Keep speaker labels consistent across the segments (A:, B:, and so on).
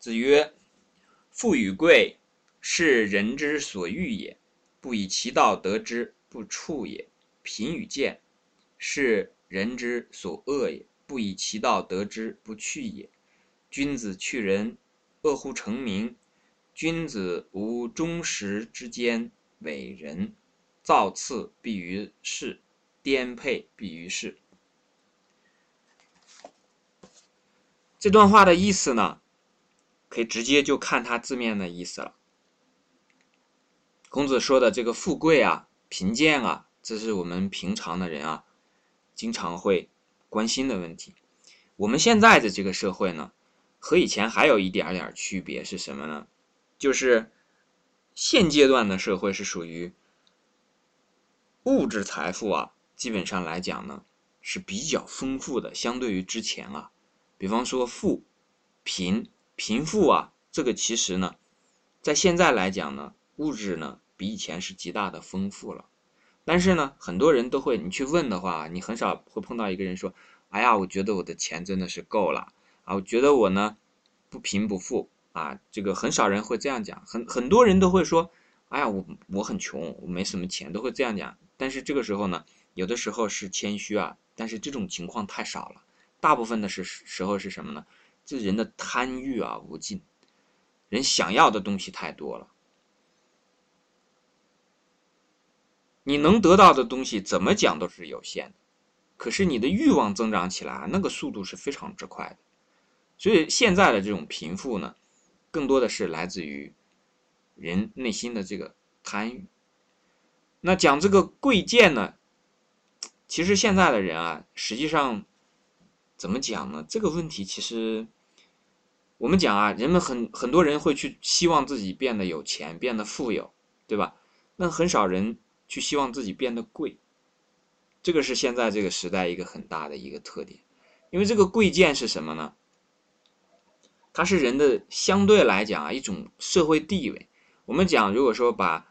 A: 子曰：“富与贵，是人之所欲也，不以其道得之，不处也；贫与贱，是人之所恶也，不以其道得之，不去也。君子去仁，恶乎成名。君子无忠实之间，伟人。造次必于世，颠沛必于世。”这段话的意思呢？可以直接就看它字面的意思了。孔子说的这个富贵啊、贫贱啊，这是我们平常的人啊，经常会关心的问题。我们现在的这个社会呢，和以前还有一点点区别是什么呢？就是现阶段的社会是属于物质财富啊，基本上来讲呢是比较丰富的，相对于之前啊，比方说富、贫。贫富啊，这个其实呢，在现在来讲呢，物质呢比以前是极大的丰富了。但是呢，很多人都会，你去问的话，你很少会碰到一个人说：“哎呀，我觉得我的钱真的是够了啊，我觉得我呢不贫不富啊。”这个很少人会这样讲，很很多人都会说：“哎呀，我我很穷，我没什么钱。”都会这样讲。但是这个时候呢，有的时候是谦虚啊，但是这种情况太少了。大部分的是时候是什么呢？这人的贪欲啊无尽，人想要的东西太多了。你能得到的东西怎么讲都是有限的，可是你的欲望增长起来，那个速度是非常之快的。所以现在的这种贫富呢，更多的是来自于人内心的这个贪欲。那讲这个贵贱呢，其实现在的人啊，实际上。怎么讲呢？这个问题其实，我们讲啊，人们很很多人会去希望自己变得有钱，变得富有，对吧？那很少人去希望自己变得贵，这个是现在这个时代一个很大的一个特点。因为这个贵贱是什么呢？它是人的相对来讲啊一种社会地位。我们讲，如果说把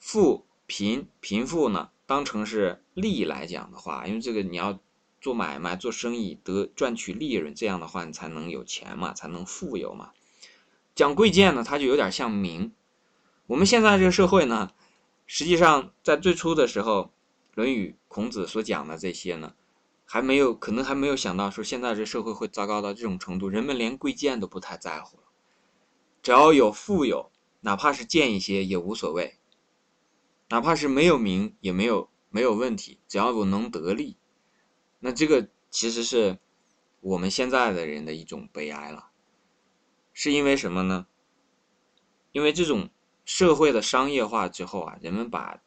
A: 富贫贫富呢当成是利益来讲的话，因为这个你要。做买卖、做生意得赚取利润，这样的话你才能有钱嘛，才能富有嘛。讲贵贱呢，它就有点像名。我们现在这个社会呢，实际上在最初的时候，《论语》孔子所讲的这些呢，还没有可能还没有想到说现在这社会会糟糕到这种程度，人们连贵贱都不太在乎了，只要有富有，哪怕是贱一些也无所谓，哪怕是没有名也没有没有问题，只要我能得利。那这个其实是我们现在的人的一种悲哀了，是因为什么呢？因为这种社会的商业化之后啊，人们把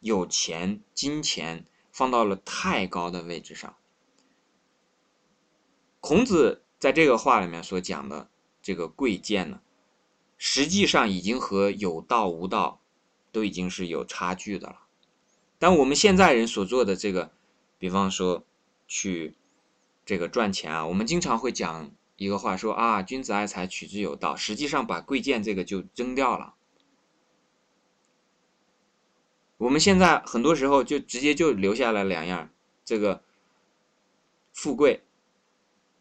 A: 有钱、金钱放到了太高的位置上。孔子在这个话里面所讲的这个贵贱呢，实际上已经和有道无道都已经是有差距的了。但我们现在人所做的这个。比方说，去这个赚钱啊，我们经常会讲一个话，说啊，君子爱财，取之有道。实际上把贵贱这个就扔掉了。我们现在很多时候就直接就留下了两样，这个富贵，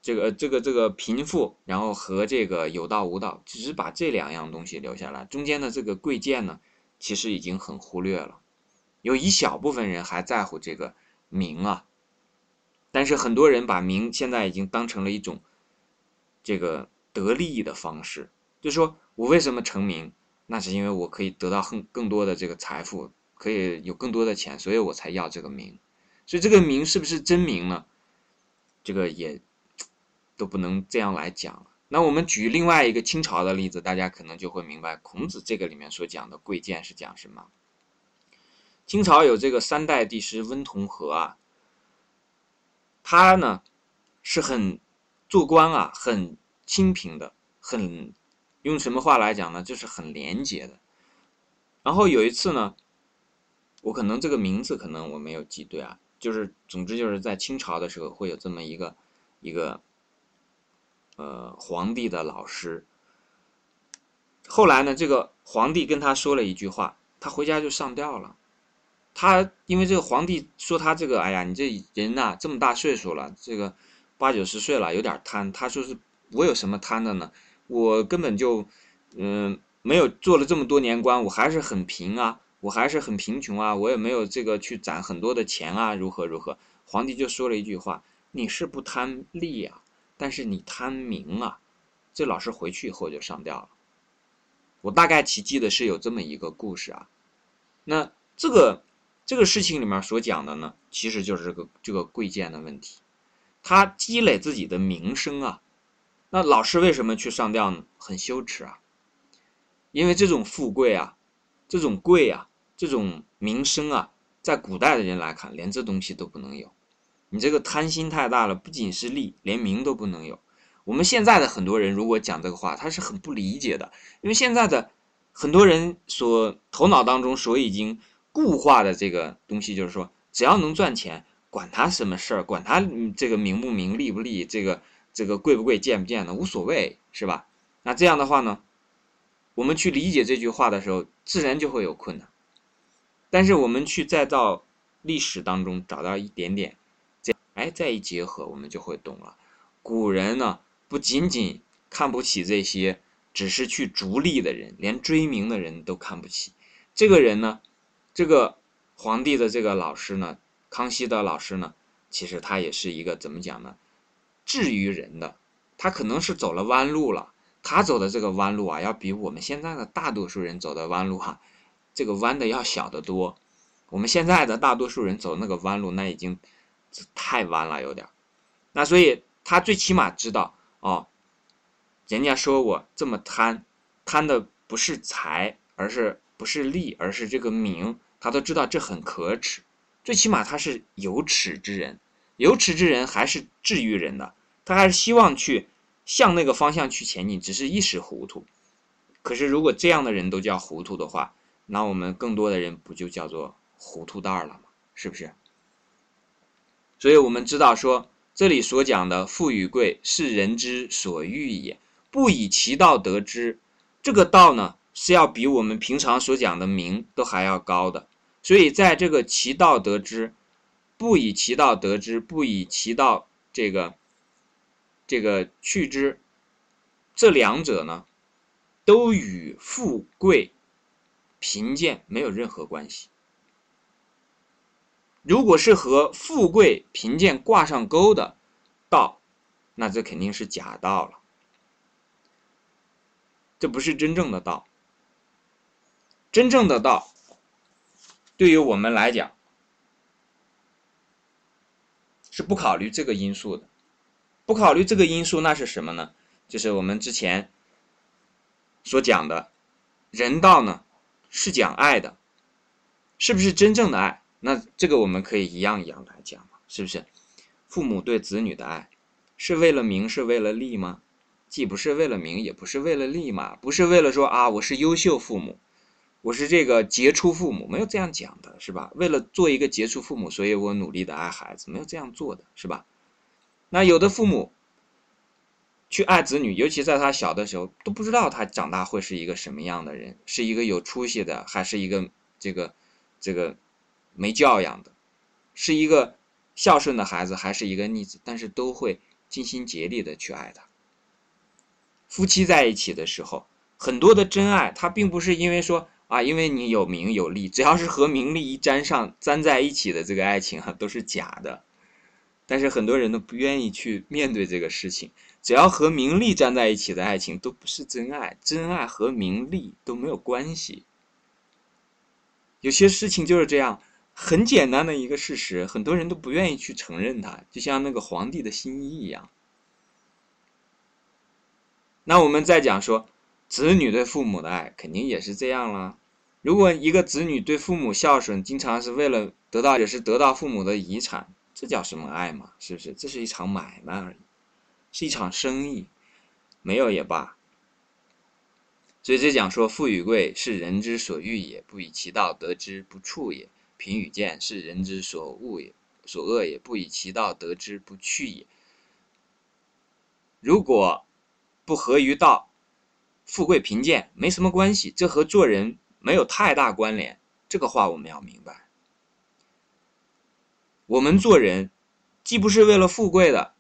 A: 这个这个这个贫富，然后和这个有道无道，只是把这两样东西留下来，中间的这个贵贱呢，其实已经很忽略了。有一小部分人还在乎这个。名啊，但是很多人把名现在已经当成了一种这个得利益的方式，就是说我为什么成名？那是因为我可以得到更更多的这个财富，可以有更多的钱，所以我才要这个名。所以这个名是不是真名呢？这个也都不能这样来讲。那我们举另外一个清朝的例子，大家可能就会明白孔子这个里面所讲的贵贱是讲什么。清朝有这个三代帝师温同和啊，他呢是很做官啊，很清贫的，很用什么话来讲呢？就是很廉洁的。然后有一次呢，我可能这个名字可能我没有记对啊，就是总之就是在清朝的时候会有这么一个一个呃皇帝的老师。后来呢，这个皇帝跟他说了一句话，他回家就上吊了。他因为这个皇帝说他这个，哎呀，你这人呐，这么大岁数了，这个八九十岁了，有点贪。他说是我有什么贪的呢？我根本就，嗯，没有做了这么多年官，我还是很贫啊，我还是很贫穷啊，我也没有这个去攒很多的钱啊，如何如何？皇帝就说了一句话：“你是不贪利啊，但是你贪名啊。”这老师回去以后就上吊了。我大概其记得是有这么一个故事啊。那这个这个事情里面所讲的呢，其实就是这个这个贵贱的问题。他积累自己的名声啊，那老师为什么去上吊呢？很羞耻啊，因为这种富贵啊，这种贵啊，这种名声啊，在古代的人来看，连这东西都不能有。你这个贪心太大了，不仅是利，连名都不能有。我们现在的很多人如果讲这个话，他是很不理解的，因为现在的很多人所头脑当中所已经固化的这个东西，就是说，只要能赚钱。管他什么事儿，管他这个名不名、利不利，这个这个贵不贵、贱不贱的，无所谓，是吧？那这样的话呢，我们去理解这句话的时候，自然就会有困难。但是我们去再到历史当中找到一点点，这哎再一结合，我们就会懂了。古人呢，不仅仅看不起这些只是去逐利的人，连追名的人都看不起。这个人呢，这个皇帝的这个老师呢。康熙的老师呢，其实他也是一个怎么讲呢？至于人的，他可能是走了弯路了。他走的这个弯路啊，要比我们现在的大多数人走的弯路哈，这个弯的要小得多。我们现在的大多数人走那个弯路，那已经太弯了，有点。那所以他最起码知道哦，人家说我这么贪，贪的不是财，而是不是利，而是这个名，他都知道这很可耻。最起码他是有耻之人，有耻之人还是治愈人的，他还是希望去向那个方向去前进，只是一时糊涂。可是如果这样的人都叫糊涂的话，那我们更多的人不就叫做糊涂蛋儿了吗？是不是？所以我们知道说，这里所讲的富与贵是人之所欲也，不以其道得之。这个道呢，是要比我们平常所讲的名都还要高的。所以，在这个其道得之，不以其道得之，不以其道这个这个去之，这两者呢，都与富贵贫贱没有任何关系。如果是和富贵贫贱挂上钩的道，那这肯定是假道了，这不是真正的道。真正的道。对于我们来讲，是不考虑这个因素的。不考虑这个因素，那是什么呢？就是我们之前所讲的，人道呢是讲爱的，是不是真正的爱？那这个我们可以一样一样来讲嘛，是不是？父母对子女的爱，是为了名，是为了利吗？既不是为了名，也不是为了利嘛，不是为了说啊，我是优秀父母。我是这个杰出父母，没有这样讲的，是吧？为了做一个杰出父母，所以我努力的爱孩子，没有这样做的，是吧？那有的父母去爱子女，尤其在他小的时候，都不知道他长大会是一个什么样的人，是一个有出息的，还是一个这个这个没教养的，是一个孝顺的孩子，还是一个逆子，但是都会尽心竭力的去爱他。夫妻在一起的时候，很多的真爱，他并不是因为说。啊，因为你有名有利，只要是和名利一沾上、粘在一起的这个爱情啊，都是假的。但是很多人都不愿意去面对这个事情，只要和名利粘在一起的爱情都不是真爱，真爱和名利都没有关系。有些事情就是这样，很简单的一个事实，很多人都不愿意去承认它，就像那个皇帝的新衣一样。那我们再讲说，子女对父母的爱，肯定也是这样了。如果一个子女对父母孝顺，经常是为了得到也是得到父母的遗产，这叫什么爱嘛？是不是？这是一场买卖而已，是一场生意，没有也罢。所以这讲说，富与贵是人之所欲也，不以其道得之，不处也；贫与贱是人之所恶也，所恶也，不以其道得之，不去也。如果不合于道，富贵贫贱没什么关系，这和做人。没有太大关联，这个话我们要明白。我们做人，既不是为了富贵的，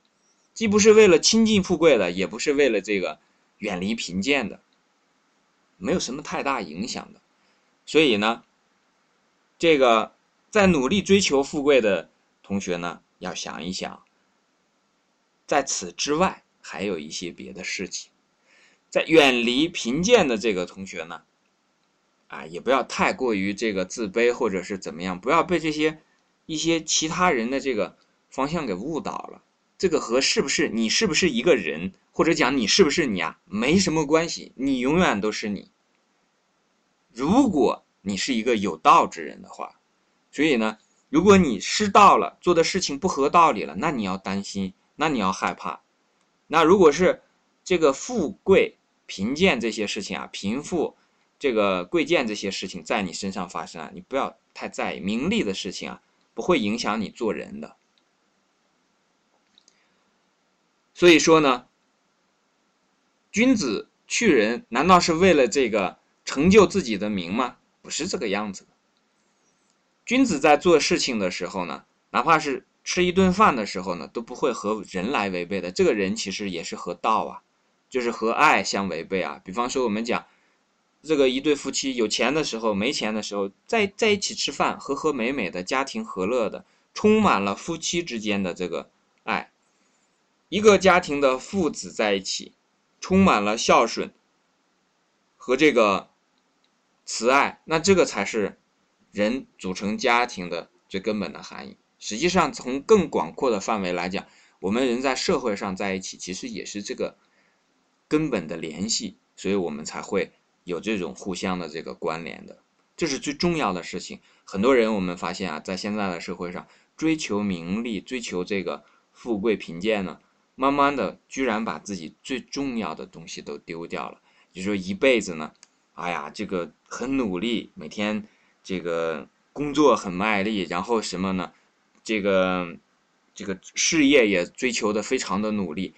A: 既不是为了亲近富贵的，也不是为了这个远离贫贱的，没有什么太大影响的。所以呢，这个在努力追求富贵的同学呢，要想一想，在此之外还有一些别的事情。在远离贫贱的这个同学呢，啊，也不要太过于这个自卑或者是怎么样，不要被这些一些其他人的这个方向给误导了。这个和是不是你是不是一个人，或者讲你是不是你啊，没什么关系。你永远都是你。如果你是一个有道之人的话，所以呢，如果你失道了，做的事情不合道理了，那你要担心，那你要害怕。那如果是这个富贵。贫贱这些事情啊，贫富，这个贵贱这些事情在你身上发生啊，你不要太在意。名利的事情啊，不会影响你做人的。所以说呢，君子去人，难道是为了这个成就自己的名吗？不是这个样子的。君子在做事情的时候呢，哪怕是吃一顿饭的时候呢，都不会和人来违背的。这个人其实也是和道啊。就是和爱相违背啊！比方说，我们讲这个一对夫妻有钱的时候、没钱的时候，在在一起吃饭，和和美美的家庭和乐的，充满了夫妻之间的这个爱。一个家庭的父子在一起，充满了孝顺和这个慈爱，那这个才是人组成家庭的最根本的含义。实际上，从更广阔的范围来讲，我们人在社会上在一起，其实也是这个。根本的联系，所以我们才会有这种互相的这个关联的，这是最重要的事情。很多人我们发现啊，在现在的社会上，追求名利、追求这个富贵贫贱呢，慢慢的居然把自己最重要的东西都丢掉了。就说一辈子呢，哎呀，这个很努力，每天这个工作很卖力，然后什么呢？这个这个事业也追求的非常的努力。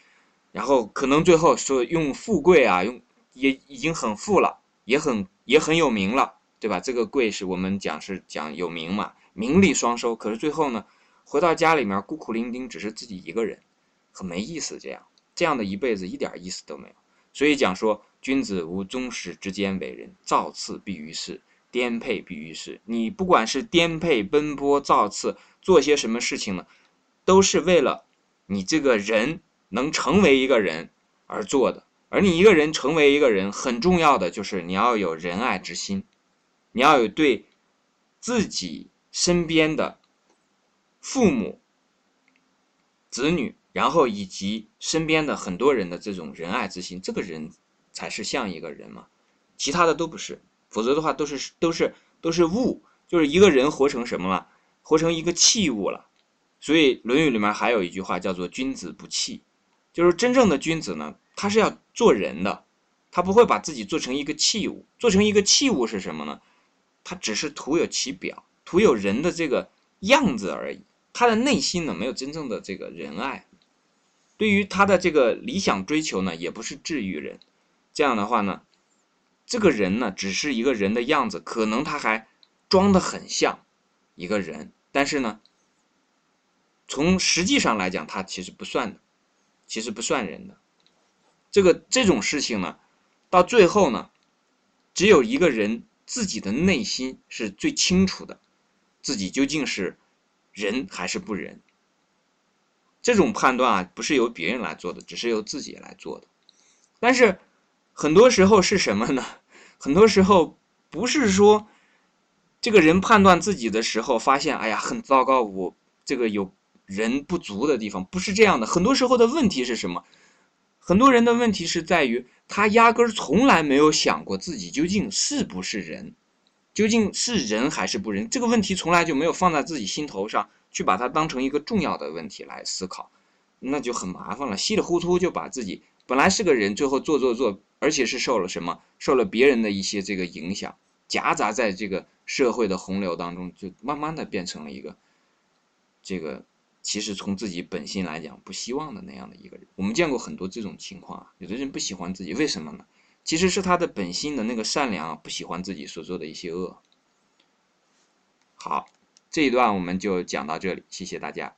A: 然后可能最后说用富贵啊，用也已经很富了，也很也很有名了，对吧？这个贵是我们讲是讲有名嘛，名利双收。可是最后呢，回到家里面孤苦伶仃，只是自己一个人，很没意思。这样这样的一辈子一点意思都没有。所以讲说，君子无宗室之间为人，造次必于世，颠沛必于世。你不管是颠沛奔波造次，做些什么事情呢，都是为了你这个人。能成为一个人而做的，而你一个人成为一个人，很重要的就是你要有仁爱之心，你要有对自己身边的父母、子女，然后以及身边的很多人的这种仁爱之心，这个人才是像一个人嘛，其他的都不是，否则的话都是都是都是物，就是一个人活成什么了，活成一个器物了。所以《论语》里面还有一句话叫做“君子不器”。就是真正的君子呢，他是要做人的，他不会把自己做成一个器物。做成一个器物是什么呢？他只是徒有其表，徒有人的这个样子而已。他的内心呢，没有真正的这个仁爱。对于他的这个理想追求呢，也不是治愈人。这样的话呢，这个人呢，只是一个人的样子，可能他还装得很像一个人，但是呢，从实际上来讲，他其实不算的。其实不算人的，这个这种事情呢，到最后呢，只有一个人自己的内心是最清楚的，自己究竟是人还是不人。这种判断啊，不是由别人来做的，只是由自己来做的。但是很多时候是什么呢？很多时候不是说这个人判断自己的时候，发现哎呀很糟糕，我这个有。人不足的地方不是这样的，很多时候的问题是什么？很多人的问题是在于他压根儿从来没有想过自己究竟是不是人，究竟是人还是不人？这个问题从来就没有放在自己心头上去把它当成一个重要的问题来思考，那就很麻烦了。稀里糊涂就把自己本来是个人，最后做做做，而且是受了什么？受了别人的一些这个影响，夹杂在这个社会的洪流当中，就慢慢的变成了一个这个。其实从自己本心来讲，不希望的那样的一个人，我们见过很多这种情况啊。有的人不喜欢自己，为什么呢？其实是他的本心的那个善良，不喜欢自己所做的一些恶。好，这一段我们就讲到这里，谢谢大家。